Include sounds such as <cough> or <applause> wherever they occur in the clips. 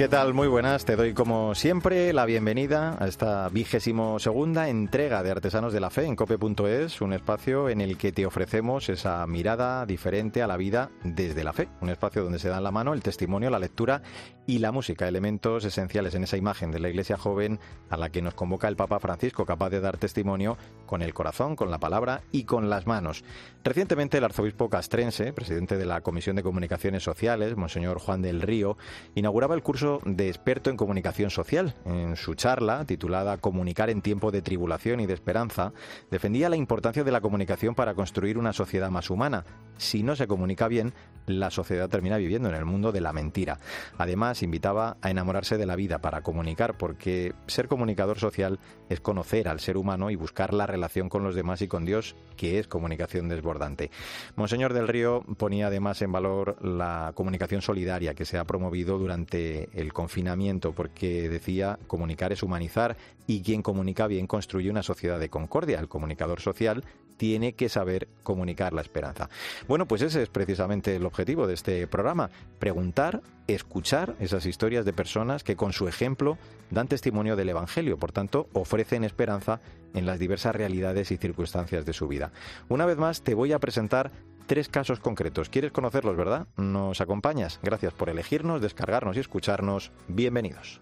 ¿Qué tal? Muy buenas. Te doy como siempre la bienvenida a esta vigésimo segunda entrega de Artesanos de la Fe en cope.es, un espacio en el que te ofrecemos esa mirada diferente a la vida desde la fe, un espacio donde se dan la mano el testimonio, la lectura y la música, elementos esenciales en esa imagen de la iglesia joven a la que nos convoca el Papa Francisco, capaz de dar testimonio con el corazón, con la palabra y con las manos. Recientemente el arzobispo castrense, presidente de la Comisión de Comunicaciones Sociales, Monseñor Juan del Río, inauguraba el curso de experto en comunicación social. En su charla, titulada Comunicar en tiempo de tribulación y de esperanza, defendía la importancia de la comunicación para construir una sociedad más humana. Si no se comunica bien, la sociedad termina viviendo en el mundo de la mentira. Además, invitaba a enamorarse de la vida para comunicar, porque ser comunicador social es conocer al ser humano y buscar la relación con los demás y con Dios, que es comunicación desbordante. Monseñor del Río ponía además en valor la comunicación solidaria que se ha promovido durante el confinamiento, porque decía comunicar es humanizar y quien comunica bien construye una sociedad de concordia. El comunicador social tiene que saber comunicar la esperanza. Bueno, pues ese es precisamente el objetivo de este programa, preguntar, escuchar esas historias de personas que con su ejemplo dan testimonio del Evangelio, por tanto, ofrecen esperanza en las diversas realidades y circunstancias de su vida. Una vez más, te voy a presentar tres casos concretos. ¿Quieres conocerlos, verdad? ¿Nos acompañas? Gracias por elegirnos, descargarnos y escucharnos. Bienvenidos.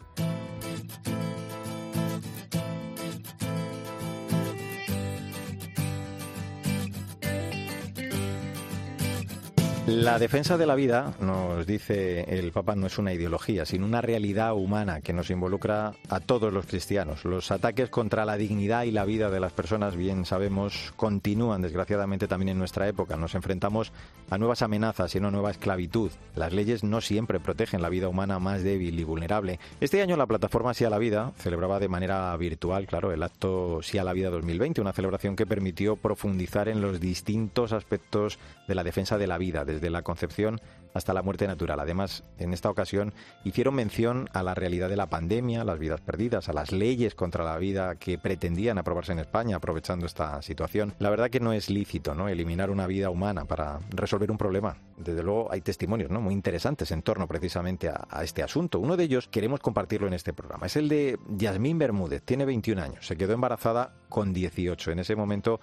La defensa de la vida, nos dice el Papa, no es una ideología, sino una realidad humana que nos involucra a todos los cristianos. Los ataques contra la dignidad y la vida de las personas, bien sabemos, continúan desgraciadamente también en nuestra época. Nos enfrentamos a nuevas amenazas y una nueva esclavitud. Las leyes no siempre protegen la vida humana más débil y vulnerable. Este año la plataforma Sí a la Vida celebraba de manera virtual, claro, el acto Sí a la Vida 2020, una celebración que permitió profundizar en los distintos aspectos de la defensa de la vida, desde la concepción hasta la muerte natural. Además, en esta ocasión hicieron mención a la realidad de la pandemia, las vidas perdidas, a las leyes contra la vida que pretendían aprobarse en España aprovechando esta situación. La verdad que no es lícito, ¿no? eliminar una vida humana para resolver un problema. Desde luego hay testimonios, ¿no? muy interesantes en torno precisamente a, a este asunto. Uno de ellos queremos compartirlo en este programa. Es el de Yasmín Bermúdez, tiene 21 años, se quedó embarazada con 18. En ese momento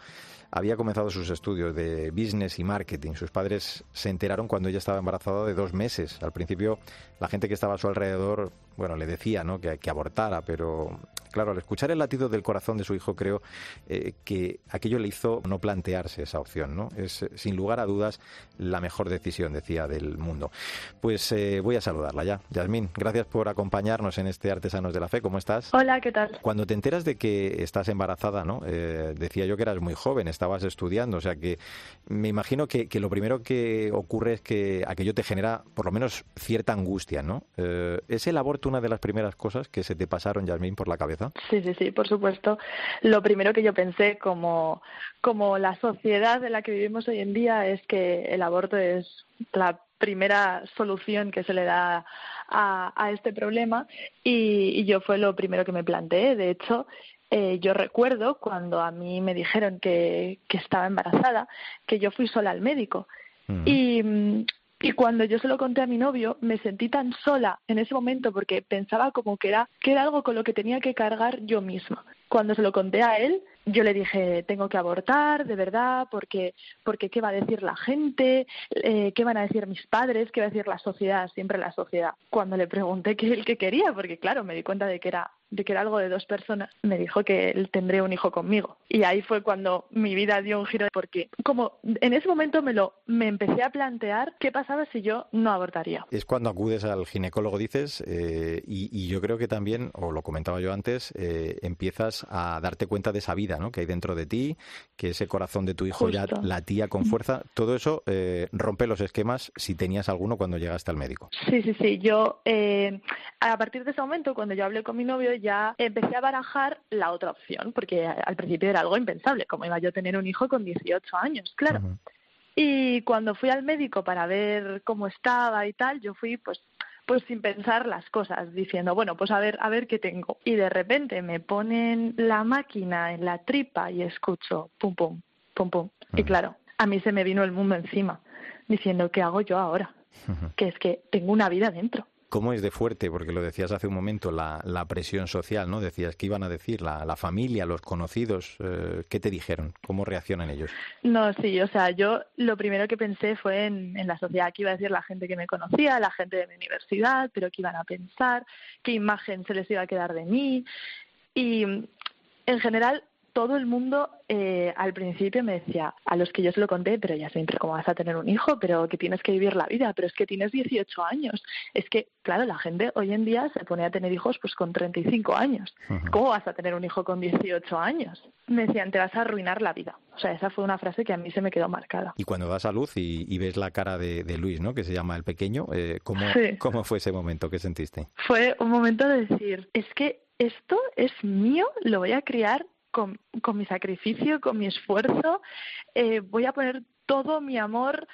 había comenzado sus estudios de business y marketing. Sus padres se enteraron cuando ella estaba embarazada de dos meses. Al principio, la gente que estaba a su alrededor, bueno, le decía ¿no? que, que abortara, pero claro, al escuchar el latido del corazón de su hijo, creo eh, que aquello le hizo no plantearse esa opción, ¿no? Es, sin lugar a dudas, la mejor decisión, decía, del mundo. Pues eh, voy a saludarla ya. Yasmín, gracias por acompañarnos en este Artesanos de la Fe. ¿Cómo estás? Hola, ¿qué tal? Cuando te enteras de que estás embarazada, ¿no? Eh, decía yo que eras muy joven, estabas estudiando, o sea que me imagino que, que, lo primero que ocurre es que aquello te genera, por lo menos, cierta angustia, ¿no? ¿Es el aborto una de las primeras cosas que se te pasaron, Yasmín, por la cabeza? Sí, sí, sí, por supuesto. Lo primero que yo pensé como, como la sociedad en la que vivimos hoy en día es que el aborto es la primera solución que se le da a, a este problema y, y, yo fue lo primero que me planteé. De hecho, eh, yo recuerdo cuando a mí me dijeron que, que estaba embarazada, que yo fui sola al médico. Mm. Y y cuando yo se lo conté a mi novio, me sentí tan sola en ese momento porque pensaba como que era, que era algo con lo que tenía que cargar yo misma. Cuando se lo conté a él, yo le dije, tengo que abortar, de verdad, porque, porque qué va a decir la gente, eh, qué van a decir mis padres, qué va a decir la sociedad, siempre la sociedad. Cuando le pregunté qué él que quería, porque claro, me di cuenta de que era de que era algo de dos personas, me dijo que él tendría un hijo conmigo. Y ahí fue cuando mi vida dio un giro, porque como en ese momento me lo me empecé a plantear qué pasaba si yo no abortaría. Es cuando acudes al ginecólogo, dices, eh, y, y, yo creo que también, o lo comentaba yo antes, eh, empiezas a darte cuenta de esa vida ¿no? que hay dentro de ti, que ese corazón de tu hijo Justo. ya latía con fuerza. Todo eso eh, rompe los esquemas si tenías alguno cuando llegaste al médico. Sí, sí, sí. Yo, eh, a partir de ese momento, cuando yo hablé con mi novio, ya empecé a barajar la otra opción, porque al principio era algo impensable, como iba yo a tener un hijo con 18 años, claro. Uh -huh. Y cuando fui al médico para ver cómo estaba y tal, yo fui pues pues sin pensar las cosas, diciendo, bueno, pues a ver, a ver qué tengo. Y de repente me ponen la máquina en la tripa y escucho pum, pum, pum, pum. Y claro, a mí se me vino el mundo encima, diciendo, ¿qué hago yo ahora? Que es que tengo una vida dentro. ¿Cómo es de fuerte? Porque lo decías hace un momento, la, presión social, ¿no? Decías que iban a decir la, familia, los conocidos. Eh, ¿Qué te dijeron? ¿Cómo reaccionan ellos? No, sí, o sea, yo lo primero que pensé fue en, en la sociedad, que iba a decir la gente que me conocía, la gente de mi universidad, pero qué iban a pensar, qué imagen se les iba a quedar de mí. Y en general todo el mundo eh, al principio me decía, a los que yo se lo conté, pero ya siempre, ¿cómo vas a tener un hijo? Pero que tienes que vivir la vida, pero es que tienes 18 años. Es que, claro, la gente hoy en día se pone a tener hijos pues con 35 años. ¿Cómo vas a tener un hijo con 18 años? Me decían, te vas a arruinar la vida. O sea, esa fue una frase que a mí se me quedó marcada. Y cuando das a luz y, ves la cara de, Luis, ¿no? Que se llama el pequeño, eh, ¿cómo, ¿cómo fue ese momento? ¿Qué sentiste? Fue un momento de decir, es que esto es mío, lo voy a criar con, mi sacrificio, con mi esfuerzo, eh, voy a poner todo mi amor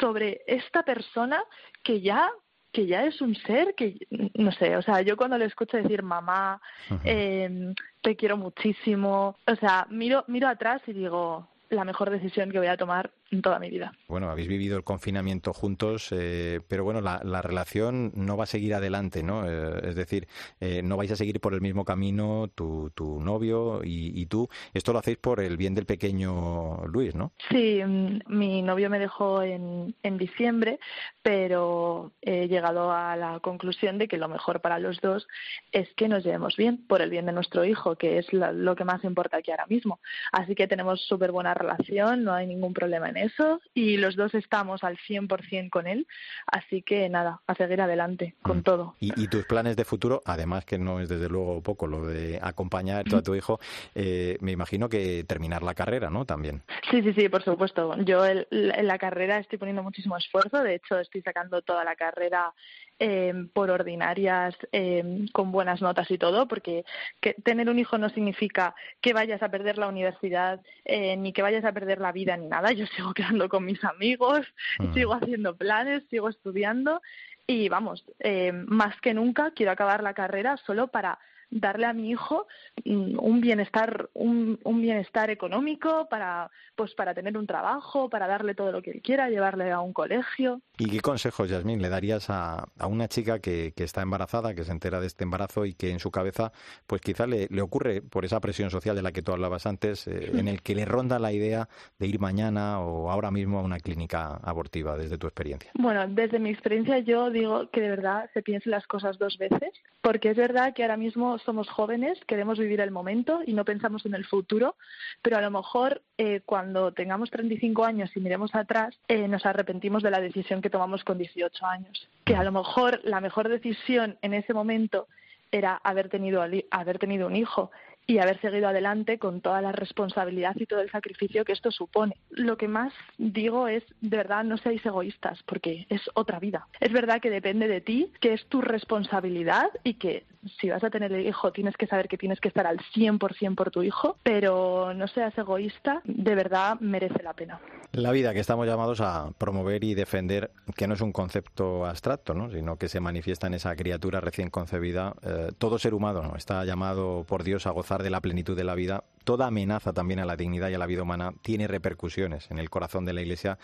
sobre esta persona que ya que ya es un ser que no sé, o sea, yo cuando le escucho decir mamá, eh, te quiero muchísimo, o sea, miro miro atrás y digo la mejor decisión que voy a tomar en toda mi vida. Bueno, habéis vivido el confinamiento juntos, eh, pero bueno, la, relación no va a seguir adelante, ¿no? Eh, es decir, eh, no vais a seguir por el mismo camino tu, tu novio y, tú. Esto lo hacéis por el bien del pequeño Luis, ¿no? Sí, mm, mi novio me dejó en, en diciembre, pero he llegado a la conclusión de que lo mejor para los dos es que nos llevemos bien, por el bien de nuestro hijo, que es lo que más importa aquí ahora mismo. Así que tenemos súper buena relación, no hay ningún problema en eso y los dos estamos al 100% con él. Así que nada, a seguir adelante con mm. todo. ¿Y, tus planes de futuro, además que no es desde luego poco lo de acompañar a tu hijo, eh, me imagino que terminar la carrera, ¿no? También. Sí, sí, sí, por supuesto. Yo en la carrera estoy poniendo muchísimo esfuerzo. De hecho, estoy sacando toda la carrera eh, por ordinarias, eh, con buenas notas y todo, porque que tener un hijo no significa que vayas a perder la universidad, eh, ni que vayas a perder la vida, ni nada. <laughs> Yo sigo quedando con mis amigos, mm. sigo haciendo planes, sigo estudiando y vamos, eh, más que nunca quiero acabar la carrera solo para darle a mi hijo mm, un bienestar un, un, bienestar económico para pues para tener un trabajo para darle todo lo que él quiera llevarle a un colegio. Y qué consejos Yasmín le darías a, a una chica que, que, está embarazada que se entera de este embarazo y que en su cabeza pues quizá le, le ocurre por esa presión social de la que tú hablabas antes eh, en el que le ronda la idea de ir mañana o ahora mismo a una clínica abortiva desde tu experiencia bueno desde mi experiencia yo digo que de verdad se piensen las cosas dos veces porque es verdad que ahora mismo somos jóvenes, queremos vivir el momento y no pensamos en el futuro, pero a lo mejor eh, cuando tengamos 35 años y miremos atrás, eh, nos arrepentimos de la decisión que tomamos con 18 años. Que a lo mejor la mejor decisión en ese momento era haber tenido, haber tenido un hijo y haber seguido adelante con toda la responsabilidad y todo el sacrificio que esto supone. Lo que más digo es, de verdad, no seáis egoístas, porque es otra vida. Es verdad que depende de ti, que es tu responsabilidad y que si vas a tener el hijo tienes que saber que tienes que estar al 100% por tu hijo, pero no seas egoísta, de verdad merece la pena. La vida que estamos llamados a promover y defender, que no es un concepto abstracto, ¿no? sino que se manifiesta en esa criatura recién concebida. Eh, todo ser humano ¿no? está llamado por Dios a gozar de la plenitud de la vida toda amenaza también a la dignidad y a la vida humana tiene repercusiones en el corazón de la Iglesia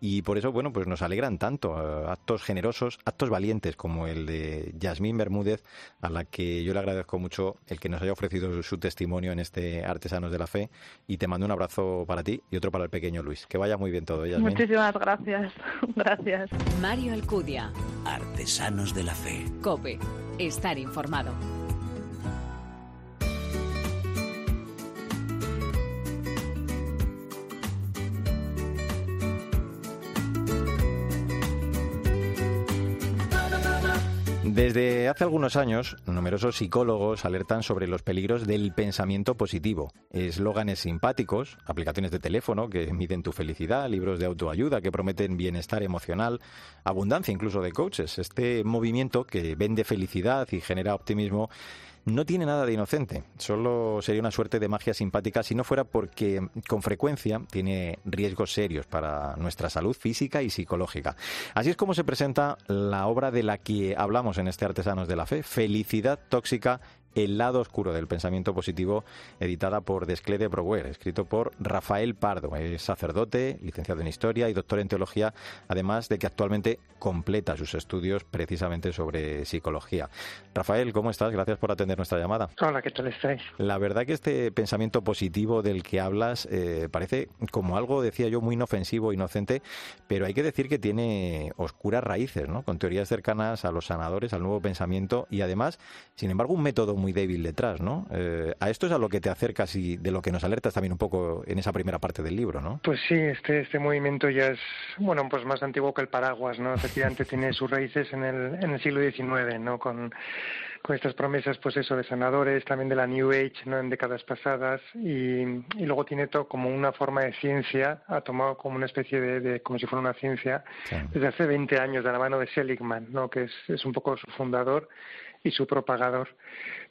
y por eso, bueno, pues nos alegran tanto eh, actos generosos, actos valientes como el de Yasmín Bermúdez, a la que yo le agradezco mucho el que nos haya ofrecido su testimonio en este Artesanos de la Fe y te mando un abrazo para ti y otro para el pequeño Luis. Que vaya muy bien todo, Yasmín. Muchísimas gracias. <laughs> gracias. Mario Alcudia. Artesanos de la Fe. COPE. Estar informado. Desde hace algunos años, numerosos psicólogos alertan sobre los peligros del pensamiento positivo. Eslóganes simpáticos, aplicaciones de teléfono que miden tu felicidad, libros de autoayuda que prometen bienestar emocional, abundancia incluso de coaches. Este movimiento que vende felicidad y genera optimismo no tiene nada de inocente, solo sería una suerte de magia simpática si no fuera porque con frecuencia tiene riesgos serios para nuestra salud física y psicológica. Así es como se presenta la obra de la que hablamos en este Artesanos de la Fe, Felicidad Tóxica el lado oscuro del pensamiento positivo, editada por Desclede Brouwer, escrito por Rafael Pardo. Es sacerdote, licenciado en Historia y doctor en Teología, además de que actualmente completa sus estudios precisamente sobre psicología. Rafael, ¿cómo estás? Gracias por atender nuestra llamada. Hola, ¿qué tal estáis? La verdad que este pensamiento positivo del que hablas eh, parece como algo, decía yo, muy inofensivo, inocente, pero hay que decir que tiene oscuras raíces, ¿no? Con teorías cercanas a los sanadores, al nuevo pensamiento y además, sin embargo, un método muy débil detrás, ¿no? Eh, a esto es a lo que te acercas y de lo que nos alertas también un poco en esa primera parte del libro, ¿no? Pues sí, este, este movimiento ya es, bueno, pues más antiguo que el paraguas, ¿no? Efectivamente tiene <laughs> sus raíces en el, en el siglo XIX, ¿no? Con, con estas promesas, pues eso, de sanadores, también de la New Age, ¿no? En décadas pasadas y, y luego tiene todo como una forma de ciencia, ha tomado como una especie de, de como si fuera una ciencia, desde hace 20 años de la mano de Seligman, ¿no? Que es, es un poco su fundador y su propagador.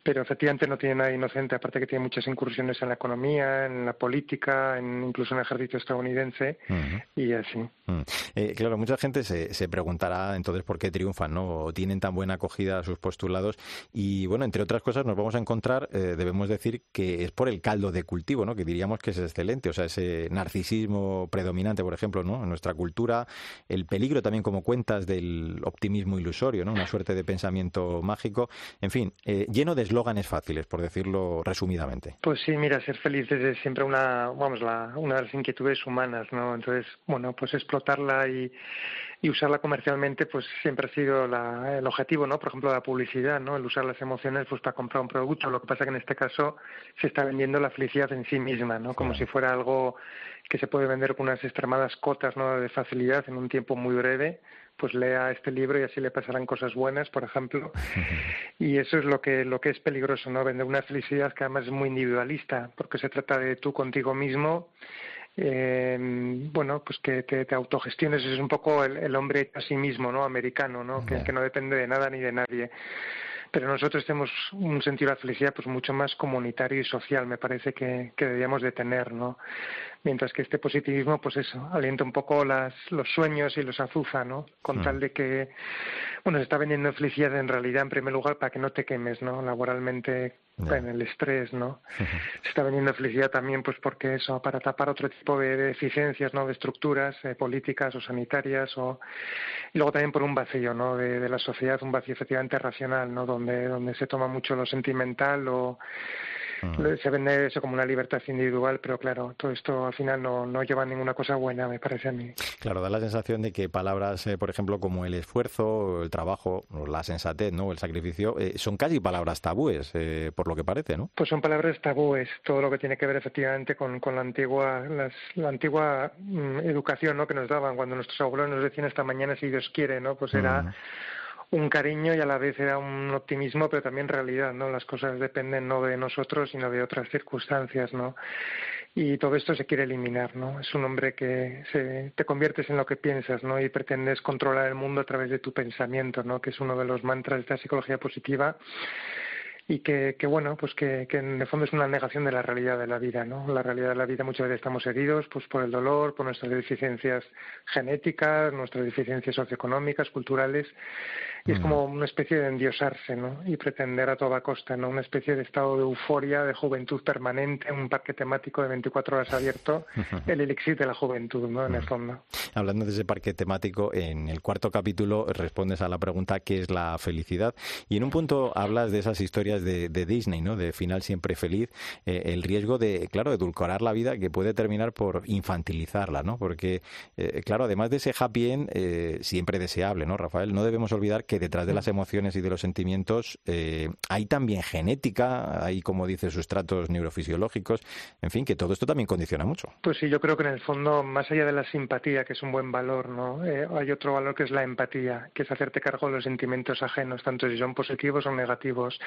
Pero efectivamente no tiene nada inocente, aparte que tiene muchas incursiones en la economía, en la política, en, incluso en el ejército estadounidense y así. Eh, claro, mucha gente se, se, preguntará entonces por qué triunfan, ¿no? O tienen tan buena acogida a sus postulados. Y bueno, entre otras cosas, nos vamos a encontrar, eh, debemos decir, que es por el caldo de cultivo, ¿no? Que diríamos que es excelente. O sea, ese narcisismo predominante, por ejemplo, ¿no? En nuestra cultura, el peligro también, como cuentas, del optimismo ilusorio, ¿no? Una suerte de pensamiento mágico. En fin, eh, lleno de eslóganes fáciles, por decirlo resumidamente. Pues sí, mira, ser feliz es siempre una, vamos, la, una de las inquietudes humanas, ¿no? Entonces, bueno, pues explotarla y, y usarla comercialmente, pues siempre ha sido la, el objetivo, ¿no? Por ejemplo, la publicidad, ¿no? El usar las emociones, pues para comprar un producto. Lo que pasa que en este caso se está vendiendo la felicidad en sí misma, ¿no? Como si fuera algo que se puede vender con unas extremadas cotas, ¿no? De facilidad en un tiempo muy breve pues lea este libro y así le pasarán cosas buenas, por ejemplo. <laughs> Y eso es lo que, lo que es peligroso, ¿no? Vender una felicidad que además es muy individualista, porque se trata de tú contigo mismo. Eh, bueno, pues que te, te, autogestiones, es un poco el, el, hombre a sí mismo, ¿no? Americano, ¿no? Que, que no depende de nada ni de nadie pero nosotros tenemos un sentido de la felicidad pues mucho más comunitario y social me parece que, que deberíamos de tener no mientras que este positivismo pues eso alienta un poco las, los sueños y los azuza no con tal de que bueno se está vendiendo felicidad en realidad en primer lugar para que no te quemes no laboralmente en el estrés, ¿no? <laughs> Se está vendiendo felicidad también, pues porque eso, para tapar otro tipo de deficiencias, ¿no? De estructuras eh, políticas o sanitarias, o y luego también por un vacío, ¿no? De, de, la sociedad, un vacío efectivamente racional, ¿no? Donde donde se toma mucho lo sentimental o se vende eso como una libertad individual, pero claro, todo esto al final no, no lleva a ninguna cosa buena, me parece a mí. Claro, da la sensación de que palabras, eh, por ejemplo, como el esfuerzo, el trabajo, la sensatez, ¿no? el sacrificio, eh, son casi palabras tabúes, eh, por lo que parece, ¿no? Pues son palabras tabúes, todo lo que tiene que ver efectivamente con, con la antigua, las, la antigua mm, educación ¿no? que nos daban cuando nuestros abuelos nos decían esta mañana si Dios quiere, ¿no? Pues era... un cariño y a la vez era un optimismo, pero también realidad, ¿no? Las cosas dependen no de nosotros, sino de otras circunstancias, ¿no? Y todo esto se quiere eliminar, ¿no? Es un hombre que se, te conviertes en lo que piensas, ¿no? Y pretendes controlar el mundo a través de tu pensamiento, ¿no? Que es uno de los mantras de esta psicología positiva y que, que bueno, pues que, que, en el fondo es una negación de la realidad de la vida, ¿no? La realidad de la vida muchas veces estamos heridos pues por el dolor, por nuestras deficiencias genéticas, nuestras deficiencias socioeconómicas, culturales, y es como una especie de endiosarse, ¿no? Y pretender a toda costa, ¿no? Una especie de estado de euforia, de juventud permanente, un parque temático de 24 horas abierto, <laughs> el elixir de la juventud, ¿no? En el fondo. Hablando de ese parque temático, en el cuarto capítulo respondes a la pregunta ¿qué es la felicidad? Y en un punto hablas de esas historias de, de Disney, ¿no? De final siempre feliz, eh, el riesgo de, claro, edulcorar la vida que puede terminar por infantilizarla, ¿no? Porque, eh, claro, además de ese happy end, eh, siempre deseable, ¿no, Rafael? No debemos olvidar que detrás de las emociones y de los sentimientos eh, hay también genética, hay, como dice, sustratos neurofisiológicos, en fin, que todo esto también condiciona mucho. Pues sí, yo creo que en el fondo, más allá de la simpatía, que es un buen valor, ¿no? Eh, hay otro valor que es la empatía, que es hacerte cargo de los sentimientos ajenos, tanto si son positivos o negativos.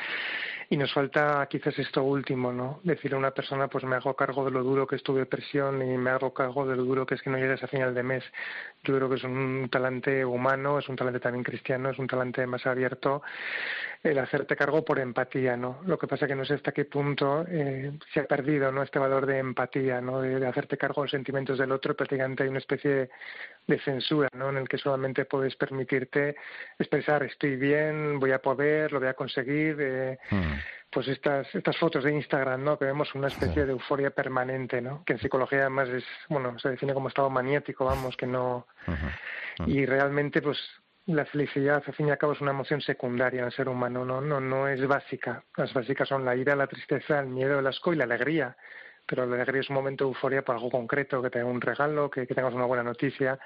Y nos falta quizás esto último, ¿no? Decirle a una persona, pues me hago cargo de lo duro que es tu depresión y me hago cargo de lo duro que es que no llegues a final de mes. Yo creo que es un talante humano, es un talante también cristiano, es un talante más abierto, el hacerte cargo por empatía, ¿no? Lo que pasa que no sé hasta qué punto eh, se ha perdido, ¿no? Este valor de empatía, ¿no? De, hacerte cargo de los sentimientos del otro, prácticamente hay una especie de, censura, ¿no? En el que solamente puedes permitirte expresar estoy bien, voy a poder, lo voy a conseguir, eh, hmm. pues estas estas fotos de Instagram, ¿no? Que vemos una especie de euforia permanente, ¿no? Que en psicología además es, bueno, se define como estado maniático, vamos, que no... Y realmente, pues la felicidad, al fin y al cabo, es una emoción secundaria en el ser humano, no, no, no es básica. Las básicas son la ira, la tristeza, el miedo, el asco y la alegría. Pero la alegría es un momento de euforia por algo concreto, que tenga un regalo, que, que tengas una buena noticia,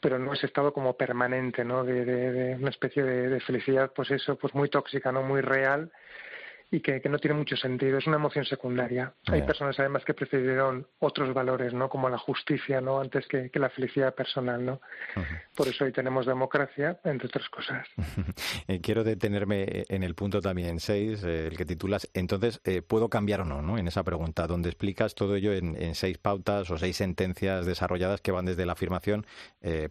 pero no es estado como permanente, ¿no? De, de, de una especie de, de, felicidad, pues eso, pues muy tóxica, ¿no? Muy real y que, que, no tiene mucho sentido. Es una emoción secundaria. Hay personas además que prefirieron otros valores, ¿no? Como la justicia, ¿no? Antes que, que la felicidad personal, ¿no? Por eso hoy tenemos democracia, entre otras cosas. <laughs> Eh, quiero detenerme en el punto también 6, eh, el que titulas, entonces, eh, ¿puedo cambiar o no, no? En esa pregunta, donde explicas todo ello en, en seis pautas o seis sentencias desarrolladas que van desde la afirmación,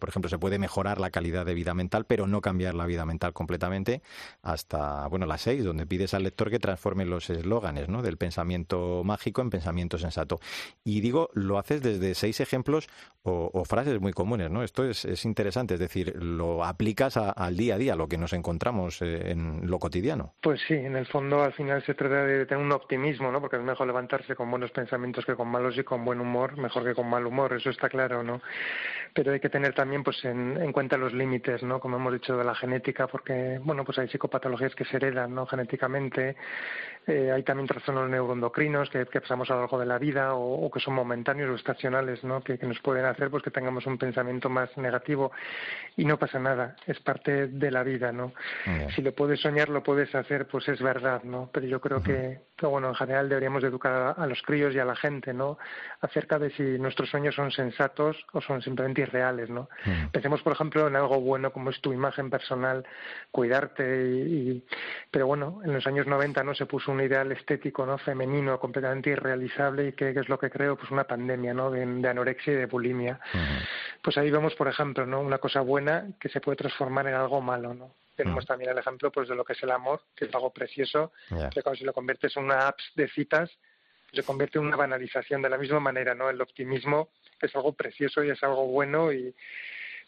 por ejemplo, se puede mejorar la calidad de vida mental, pero no cambiar la vida mental completamente, hasta, bueno, las seis, donde pides al lector que transforme los eslóganes ¿no? del pensamiento mágico en pensamiento sensato. Y digo, lo haces desde seis ejemplos o, frases muy comunes. ¿no? Esto es, es interesante, es decir, lo aplicas al día a día, lo que nos encontramos eh, en lo cotidiano. Pues sí, en el fondo al final se trata de tener un optimismo, ¿no? porque es mejor levantarse con buenos pensamientos que con malos y con buen humor, mejor que con mal humor, eso está claro, ¿no? Pero hay que tener también pues en, en cuenta los límites, ¿no? Como hemos dicho de la genética, porque bueno, pues hay psicopatologías que se heredan, ¿no? Genéticamente, eh, hay también trastornos neuroendocrinos que, que, pasamos a lo largo de la vida o, que son momentáneos o estacionales, ¿no? Que, nos pueden hacer pues que tengamos un pensamiento más negativo y no pasa nada, es parte de la vida, ¿no? Si lo puedes soñar, lo puedes hacer, pues es verdad, ¿no? Pero yo creo que, bueno, en general deberíamos educar a, los críos y a la gente, ¿no? Acerca de si nuestros sueños son sensatos o son simplemente irreales, ¿no? Pensemos, por ejemplo, en algo bueno como es tu imagen personal, cuidarte y, pero bueno, en los años 90 no se puso un ideal estético no femenino completamente irrealizable y que, es lo que creo pues una pandemia no de, anorexia y de bulimia. Pues ahí vemos por ejemplo no una cosa buena que se puede transformar en algo malo no tenemos también el ejemplo pues de lo que es el amor que es algo precioso que cuando si lo conviertes en una apps de citas se convierte en una banalización de la misma manera no el optimismo es algo precioso y es algo bueno y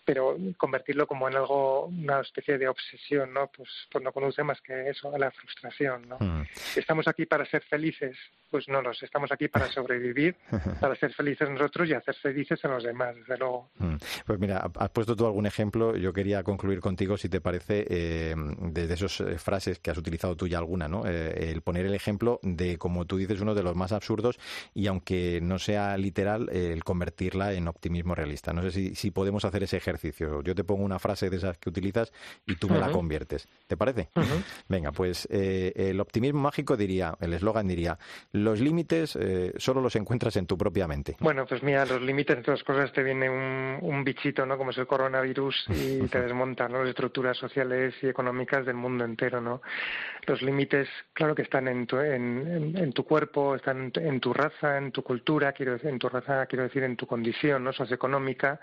pero convertirlo como en algo, una especie de obsesión, ¿no? Pues, pues no conduce más que eso, a la frustración, ¿no? Hmm. Estamos aquí para ser felices, pues no nos estamos aquí para sobrevivir, <laughs> para ser felices nosotros y hacer felices a los demás, desde luego. Hmm. Pues mira, has puesto tú algún ejemplo, yo quería concluir contigo, si te parece, eh, desde esas eh, frases que has utilizado tú ya alguna, ¿no? Eh, el poner el ejemplo de, como tú dices, uno de los más absurdos y aunque no sea literal, el convertirla en optimismo realista. No sé si, si podemos hacer ese ejercicio yo te pongo una frase de esas que utilizas y tú me la conviertes. ¿Te parece? Venga, pues eh, el optimismo mágico diría, el eslogan diría, los límites eh, solo los encuentras en tu propia mente. Bueno, pues mira, los límites, entre otras cosas, te viene un, bichito, ¿no? Como es el coronavirus y te <laughs> desmontan las estructuras sociales y económicas del mundo entero, ¿no? Los límites, claro que están en tu, en, tu cuerpo, están en tu raza, en tu cultura, quiero decir, en tu raza, quiero decir, en tu condición, ¿no? Socioeconómica.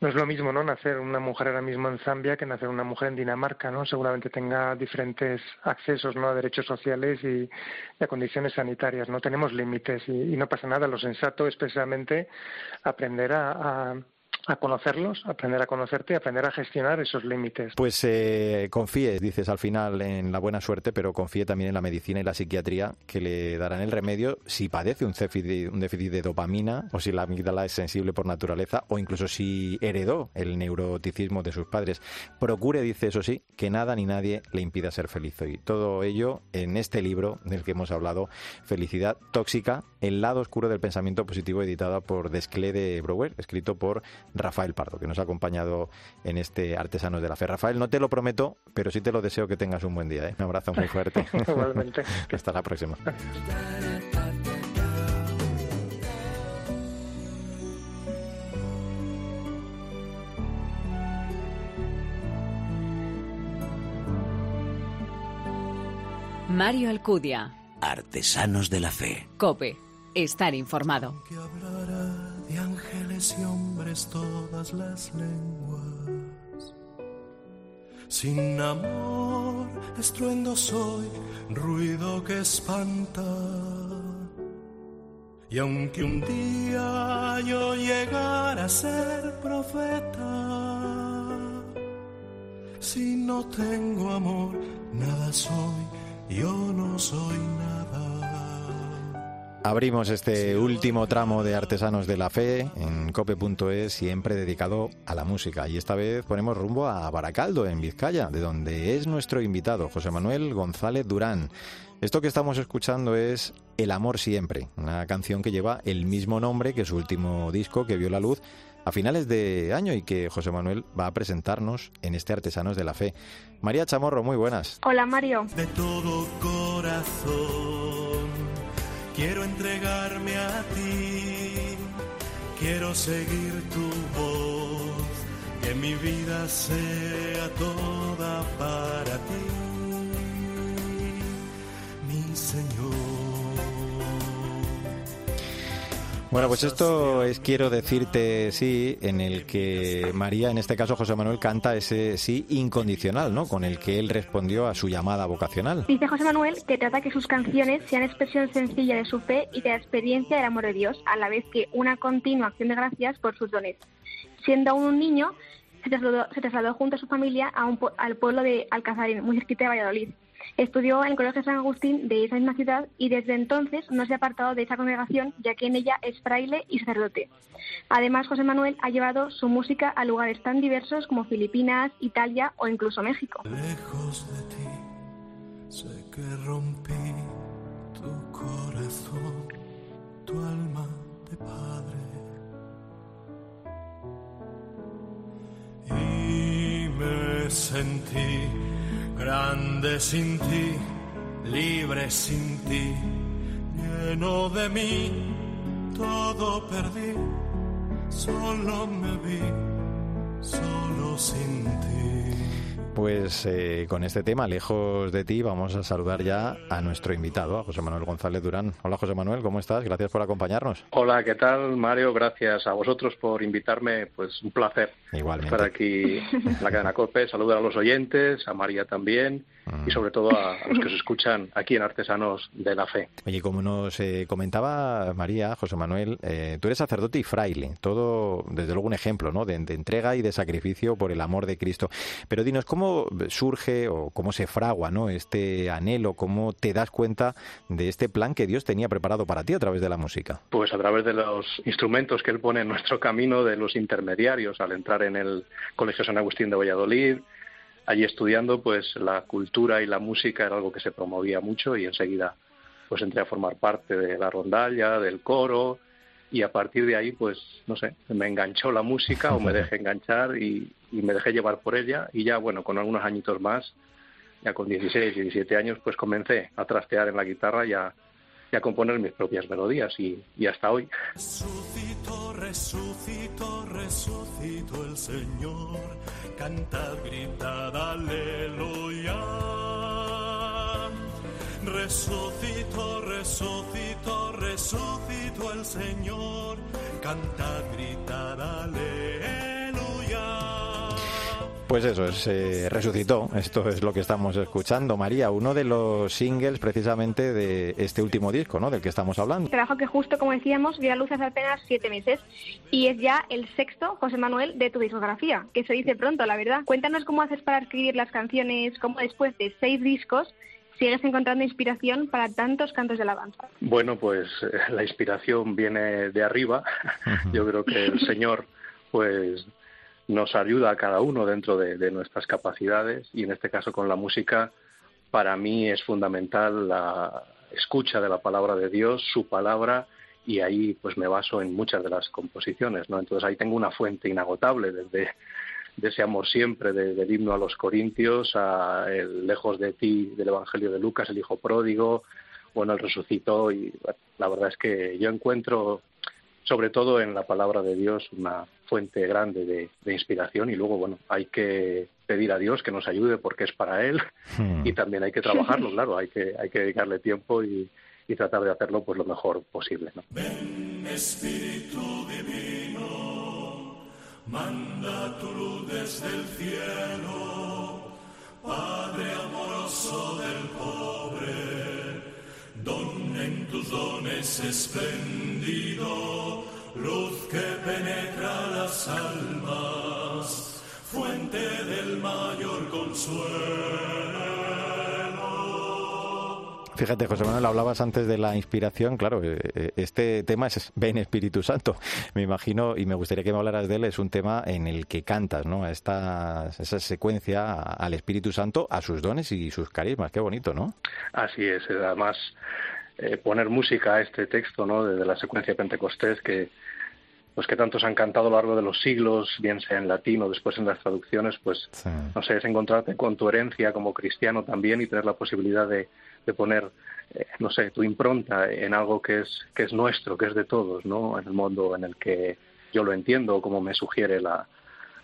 No es lo mismo, ¿no? Nacer una mujer ahora mismo en Zambia que nacer una mujer en Dinamarca, ¿no? Seguramente tenga diferentes accesos, ¿no? A derechos sociales y, a condiciones sanitarias, ¿no? Tenemos límites y, no pasa nada. Lo sensato es precisamente aprender a a conocerlos, aprender a conocerte aprender a gestionar esos límites. Pues eh, confíe, dices al final, en la buena suerte, pero confíe también en la medicina y la psiquiatría que le darán el remedio si padece un déficit, un déficit de dopamina o si la amígdala es sensible por naturaleza o incluso si heredó el neuroticismo de sus padres. Procure, dice eso sí, que nada ni nadie le impida ser feliz. Y todo ello en este libro del que hemos hablado, Felicidad Tóxica, el lado oscuro del pensamiento positivo, editado por Desclé de Brouwer, escrito por Rafael Pardo, que nos ha acompañado en este Artesanos de la Fe. Rafael, no te lo prometo, pero sí te lo deseo que tengas un buen día. ¿eh? Un abrazo muy fuerte. <laughs> <laughs> Igualmente. Hasta la próxima. Mario Alcudia. Artesanos de la Fe. Cope. Estar informado de ángeles y hombres todas las lenguas. Sin amor, estruendo soy, ruido que espanta. Y aunque un día yo llegara a ser profeta, si no tengo amor, nada soy, yo no soy nada. Abrimos este último tramo de Artesanos de la Fe en cope.es, siempre dedicado a la música. Y esta vez ponemos rumbo a Baracaldo, en Vizcaya, de donde es nuestro invitado, José Manuel González Durán. Esto que estamos escuchando es El amor siempre, una canción que lleva el mismo nombre que su último disco que vio la luz a finales de año y que José Manuel va a presentarnos en este Artesanos de la Fe. María Chamorro, muy buenas. Hola Mario. De todo corazón quiero entregarme a ti, quiero seguir tu voz, que mi vida sea toda para Bueno, pues esto es Quiero decirte sí, en el que María, en este caso José Manuel, canta ese sí incondicional, ¿no? Con el que él respondió a su llamada vocacional. Dice José Manuel que trata que sus canciones sean expresión sencilla de su fe y de la experiencia del amor de Dios, a la vez que una continua acción de gracias por sus dones. Siendo aún un niño, se trasladó, junto a su familia a un, al pueblo de Alcazarín, muy cerquita de Valladolid. Estudió en el Colegio San Agustín de esa misma ciudad y desde entonces no se ha apartado de esa congregación, ya que en ella es fraile y sacerdote. Además, José Manuel ha llevado su música a lugares tan diversos como Filipinas, Italia o incluso México. Lejos de ti, sé que rompí tu corazón, tu alma de padre. Y me sentí grande sin ti, libre sin ti, lleno de mí, todo perdí, solo me vi, solo sin ti. Pues eh, con este tema, lejos de ti, vamos a saludar ya a nuestro invitado, a José Manuel González Durán. Hola José Manuel, ¿cómo estás? Gracias por acompañarnos. Hola, ¿qué tal Mario? Gracias a vosotros por invitarme, pues un placer Igualmente. estar aquí en la cadena COPE, saludar a los oyentes, a María también y mm. sobre todo a, los que se escuchan aquí en Artesanos de la Fe. Oye, como nos eh, comentaba María, José Manuel, eh, tú eres sacerdote y fraile, todo desde luego un ejemplo ¿no? de, de entrega y de sacrificio por el amor de Cristo. Pero dinos, ¿cómo ¿Cómo surge o cómo se fragua ¿no? este anhelo? ¿Cómo te das cuenta de este plan que Dios tenía preparado para ti a través de la música? Pues a través de los instrumentos que Él pone en nuestro camino, de los intermediarios, al entrar en el Colegio San Agustín de Valladolid, allí estudiando, pues la cultura y la música era algo que se promovía mucho y enseguida pues entré a formar parte de la rondalla, del coro, y a partir de ahí, pues, no sé, me enganchó la música o me dejé enganchar y, me dejé llevar por ella y ya, bueno, con algunos añitos más, ya con 16, 17 años, pues comencé a trastear en la guitarra y a, componer mis propias melodías y, y hasta hoy. Resucito, resucito, resucito el Señor, cantad, gritad, aleluya. Resucitó, resucitó, resucitó el Señor. Cantad, gritad, aleluya. Pues eso, es, eh, resucitó. Esto es lo que estamos escuchando. María, uno de los singles precisamente de este último disco, ¿no? Del que estamos hablando. Trabajo que justo, como decíamos, vio a luz hace apenas siete meses y es ya el sexto, José Manuel, de tu discografía, que se dice pronto, la verdad. Cuéntanos cómo haces para escribir las canciones, cómo después de seis discos sigues encontrando inspiración para tantos cantos de alabanza? Bueno, pues eh, la inspiración viene de arriba. Yo creo que el Señor, pues nos ayuda a cada uno dentro de, nuestras capacidades y en este caso con la música para mí es fundamental la escucha de la palabra de Dios, su palabra y ahí pues me baso en muchas de las composiciones, ¿no? Entonces ahí tengo una fuente inagotable desde de ese amor siempre del himno a los Corintios, a el lejos de ti del Evangelio de Lucas, el Hijo Pródigo, bueno, el resucitó y la verdad es que yo encuentro sobre todo en la palabra de Dios una fuente grande de, inspiración y luego bueno hay que pedir a Dios que nos ayude porque es para él hmm. y también hay que trabajarlo <laughs> claro hay que hay que dedicarle tiempo y, y tratar de hacerlo pues lo mejor posible ¿no? Espíritu divino manda tu luz desde el cielo, Padre amoroso del pobre, don en tus dones espléndido, luz que penetra las almas, fuente del mayor consuelo. Fíjate, José Manuel, hablabas antes de la inspiración. Claro, eh, eh, este tema es Ven Espíritu Santo. <laughs> Me imagino, y me gustaría que me hablaras de él, es un tema en el que cantas, ¿no? Esta, esa secuencia al Espíritu Santo, a sus dones y sus carismas. Qué bonito, ¿no? Así es. Además, eh, poner música a este texto, ¿no? De, la secuencia de Pentecostés, que pues que tantos han cantado a lo largo de los siglos, bien sea en latín o después en las traducciones, pues no sé, es encontrarte con tu herencia como cristiano también y tener la posibilidad de, de poner, eh, no sé, tu impronta en algo que es, que es nuestro, que es de todos, ¿no? En el mundo en el que yo lo entiendo, como me sugiere la,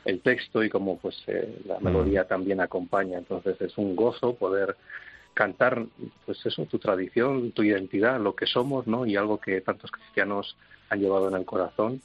el texto y como pues eh, la melodía también acompaña. Entonces es un gozo poder cantar, pues eso, tu tradición, tu identidad, lo que somos, ¿no? Y algo que tantos cristianos han llevado en el corazón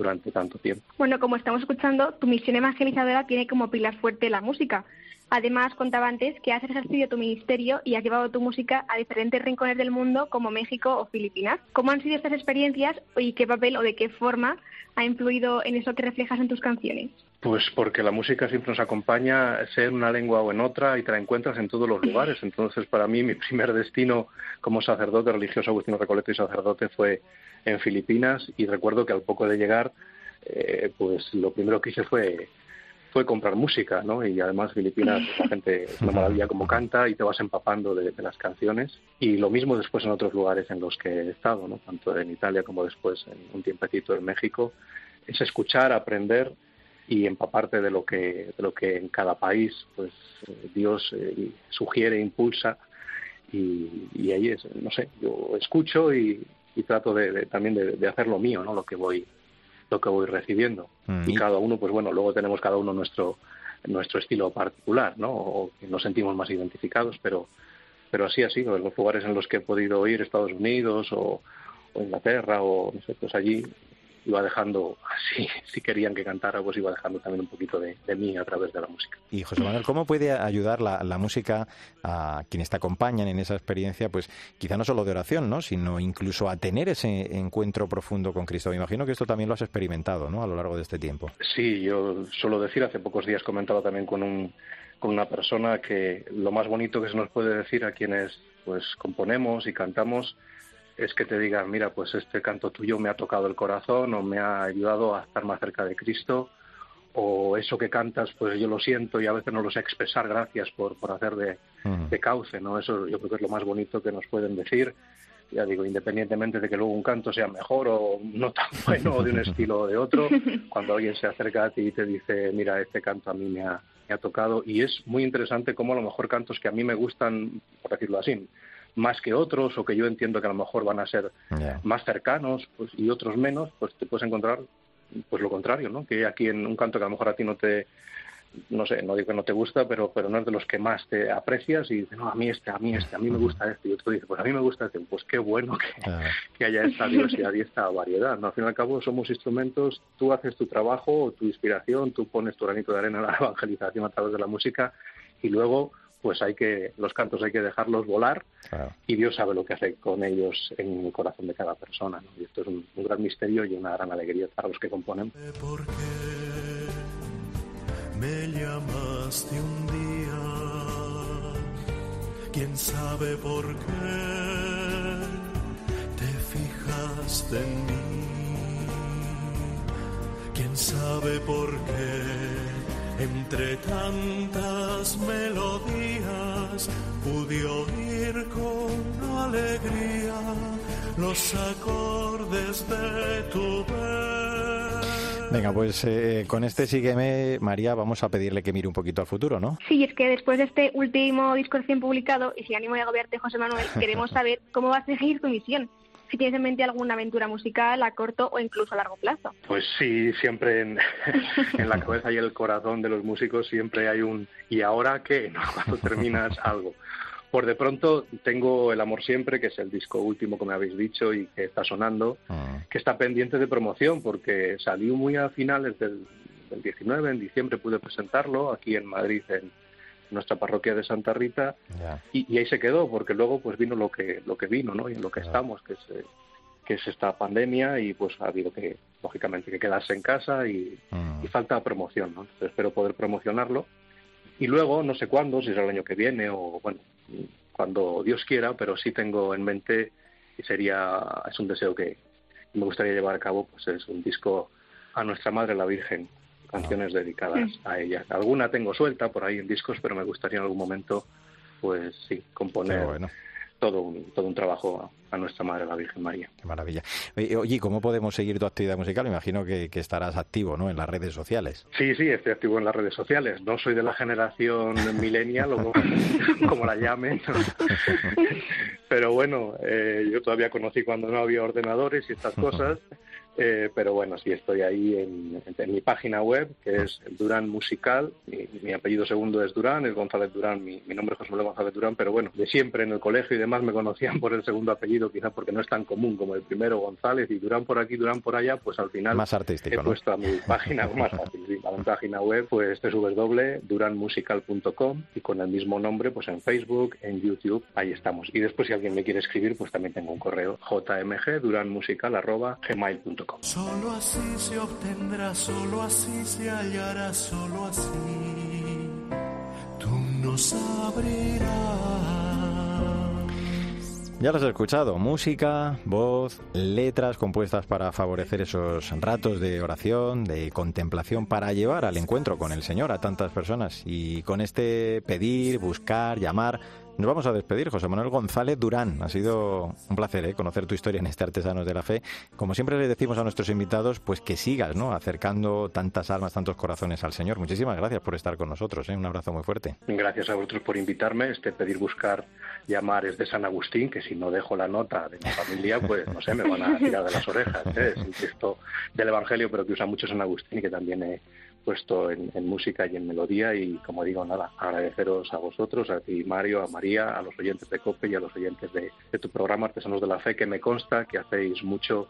durante tanto tiempo. Bueno, como estamos escuchando, tu misión evangelizadora tiene como pilar fuerte la música. Además, contaba antes que has ejercido tu ministerio y has llevado tu música a diferentes rincones del mundo como México o Filipinas. ¿Cómo han sido estas experiencias y qué papel o de qué forma ha influido en eso que reflejas en tus canciones? Pues porque la música siempre nos acompaña, sea en una lengua o en otra, y te la encuentras en todos los lugares. <laughs> Entonces, para mí, mi primer destino como sacerdote religioso, Agustino Recoleto y sacerdote, fue en Filipinas. Y recuerdo que al poco de llegar, eh, pues lo primero que hice fue fue comprar música, ¿no? Y además Filipinas, la gente es una maravilla como canta y te vas empapando de, las canciones. Y lo mismo después en otros lugares en los que he estado, ¿no? Tanto en Italia como después en un tiempecito en México. Es escuchar, aprender y empaparte de lo que, de lo que en cada país, pues Dios eh, sugiere, impulsa. Y, y, ahí es, no sé, yo escucho y, trato de, también de, de hacer lo mío, ¿no? Lo que voy lo que voy recibiendo. Mm. Y cada uno, pues bueno, luego tenemos cada uno nuestro nuestro estilo particular, ¿no? O que nos sentimos más identificados, pero pero así ha sido en los lugares en los que he podido ir, Estados Unidos o, o Inglaterra o no sé, pues allí iba dejando, así, <laughs> si querían que cantara, pues iba dejando también un poquito de, mí a través de la música. Y José Manuel, ¿cómo puede ayudar la, música a quienes te acompañan en esa experiencia, pues quizá no solo de oración, ¿no? sino incluso a tener ese encuentro profundo con Cristo? Me imagino que esto también lo has experimentado, ¿no? A lo largo de este tiempo. Sí, yo suelo decir, hace pocos días comentaba también con un con una persona que lo más bonito que se nos puede decir a quienes pues componemos y cantamos es que te digan, mira, pues este canto tuyo me ha tocado el corazón o me ha ayudado a estar más cerca de Cristo, o eso que cantas, pues yo lo siento y a veces no lo sé expresar, gracias por, por hacer de, de cauce, ¿no? Eso yo creo que es lo más bonito que nos pueden decir ya digo, independientemente de que luego un canto sea mejor o no tan <laughs> bueno o de un <laughs> estilo o de otro, cuando alguien se acerca a ti y te dice, mira, este canto a mí me ha, me ha tocado, y es muy interesante cómo a lo mejor cantos que a mí me gustan, por decirlo así, más que otros o que yo entiendo que a lo mejor van a ser más cercanos pues, y otros menos, pues te puedes encontrar pues lo contrario, ¿no? Que aquí en un canto que a lo mejor a ti no te no sé, no digo que no te gusta, pero pero no es de los que más te aprecias y dices, no, a mí este, a mí este, a mí me gusta este, y otro dice, pues a mí me gusta este, pues qué bueno que, que haya esta diversidad y esta variedad, ¿no? Al fin y al cabo somos instrumentos, tú haces tu trabajo, tu inspiración, tú pones tu granito de arena en la <laughs> evangelización a través de la música y luego pues hay que los cantos hay que dejarlos volar y Dios sabe lo que hace con ellos en el corazón de cada persona y esto es un, gran misterio y una gran alegría para los que componen. ¿Por qué me llamaste un día quién sabe por qué te fijaste en mí quién sabe por qué entre tantas melodías pude oír con alegría los acordes de tu voz. Venga, pues eh, con este sígueme, María, vamos a pedirle que mire un poquito al futuro, ¿no? Sí, es que después de este último disco recién publicado, y sin ánimo de agobiarte, José Manuel, <laughs> queremos saber cómo vas a seguir tu misión si tienes en mente alguna aventura musical a corto o incluso a largo plazo. Pues sí, siempre en, <laughs> la cabeza y el corazón de los músicos siempre hay un ¿y ahora qué? <laughs> Cuando terminas <laughs> algo. Por de pronto tengo El Amor Siempre, que es el disco último que me habéis dicho y que está sonando, ah. que está pendiente de promoción porque salió muy a finales del, del 19, en diciembre pude presentarlo aquí en Madrid en, nuestra parroquia de Santa Rita y, ahí se quedó porque luego pues vino lo que lo que vino no y en lo que estamos que es eh, que es esta pandemia y pues ha habido que lógicamente que quedarse en casa y, mm. falta promoción no espero poder promocionarlo. Y luego no sé cuándo si es el año que viene o bueno cuando Dios quiera pero sí tengo en mente y sería es un deseo que me gustaría llevar a cabo pues es un disco a nuestra madre la Virgen canciones dedicadas a ella. Alguna tengo suelta por ahí en discos, pero me gustaría en algún momento, pues sí, componer todo, un, todo un trabajo a, nuestra Madre, la Virgen María. Qué maravilla. Oye, ¿cómo podemos seguir tu actividad musical? Me imagino que, estarás activo ¿no? en las redes sociales. Sí, sí, estoy activo en las redes sociales. No soy de la generación millennial, o como <laughs> la llamen. <laughs> Pero bueno, eh, yo todavía conocí cuando no había ordenadores y estas cosas. Eh, pero bueno, sí estoy ahí en, mi página web, que es el Durán Musical. Mi, apellido segundo es Durán, es González Durán, mi, nombre es José Manuel González Durán, pero bueno, de siempre en el colegio y demás me conocían por el segundo apellido, quizá porque no es tan común como el primero González y Durán por aquí, Durán por allá, pues al final más artístico, he puesto a mi página <laughs> más fácil, a mi página web, pues www.duranmusical.com y con el mismo nombre, pues en Facebook, en YouTube, ahí estamos. Y después si alguien me quiere escribir, pues también tengo un correo Solo así se obtendrá, solo así se hallará, solo así tú nos abrirás. Ya los he escuchado, música, voz, letras compuestas para favorecer esos ratos de oración, de contemplación, para llevar al encuentro con el Señor a tantas personas. Y con este pedir, buscar, llamar, nos vamos a despedir, José Manuel González Durán. Ha sido un placer ¿eh? conocer tu historia en este Artesanos de la Fe. Como siempre le decimos a nuestros invitados, pues que sigas ¿no? acercando tantas almas, tantos corazones al Señor. Muchísimas gracias por estar con nosotros. ¿eh? Un abrazo muy fuerte. Gracias a vosotros por invitarme. Este pedir, buscar, llamar es de San Agustín, que si no dejo la nota de mi familia, pues no sé, me van a tirar de las orejas. ¿eh? Es un texto del Evangelio, pero que usa mucho San Agustín y que también puesto en, música y en melodía. Y como digo nada agradeceros a vosotros a ti Mario a María a los oyentes de Cope y a los oyentes de, de tu programa Artesanos de la Fe que me consta que hacéis mucho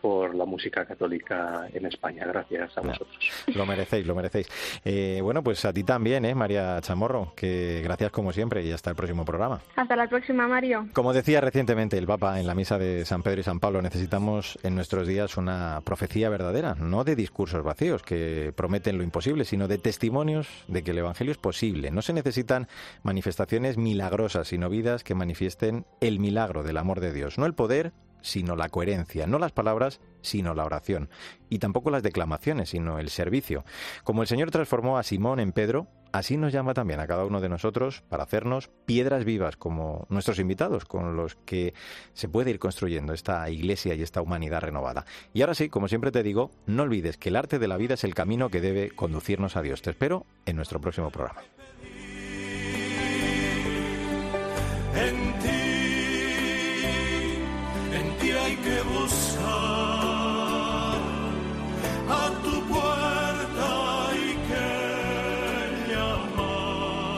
por la música católica en España. Gracias a vosotros. Lo merecéis, lo merecéis. Eh, bueno, pues a ti también, ¿eh, María Chamorro, que gracias como siempre y hasta el próximo programa. Hasta la próxima, Mario. Como decía recientemente el Papa en la misa de San Pedro y San Pablo, necesitamos en nuestros días una profecía verdadera, no de discursos vacíos que prometen lo imposible, sino de testimonios de que el Evangelio es posible. No se necesitan manifestaciones milagrosas, sino vidas que manifiesten el milagro del amor de Dios, no el poder sino la coherencia, no las palabras, sino la oración, y tampoco las declamaciones, sino el servicio. Como el Señor transformó a Simón en Pedro, así nos llama también a cada uno de nosotros para hacernos piedras vivas como nuestros invitados, con los que se puede ir construyendo esta iglesia y esta humanidad renovada. Y ahora sí, como siempre te digo, no olvides que el arte de la vida es el camino que debe conducirnos a Dios. Te espero en nuestro próximo programa. Hay que buscar a tu puerta y que llamar.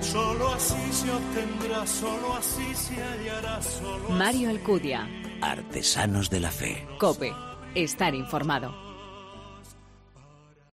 Solo así se obtendrá, solo así se hallará. Solo Mario Alcudia. Artesanos de la Fe. Cope. Estar informado.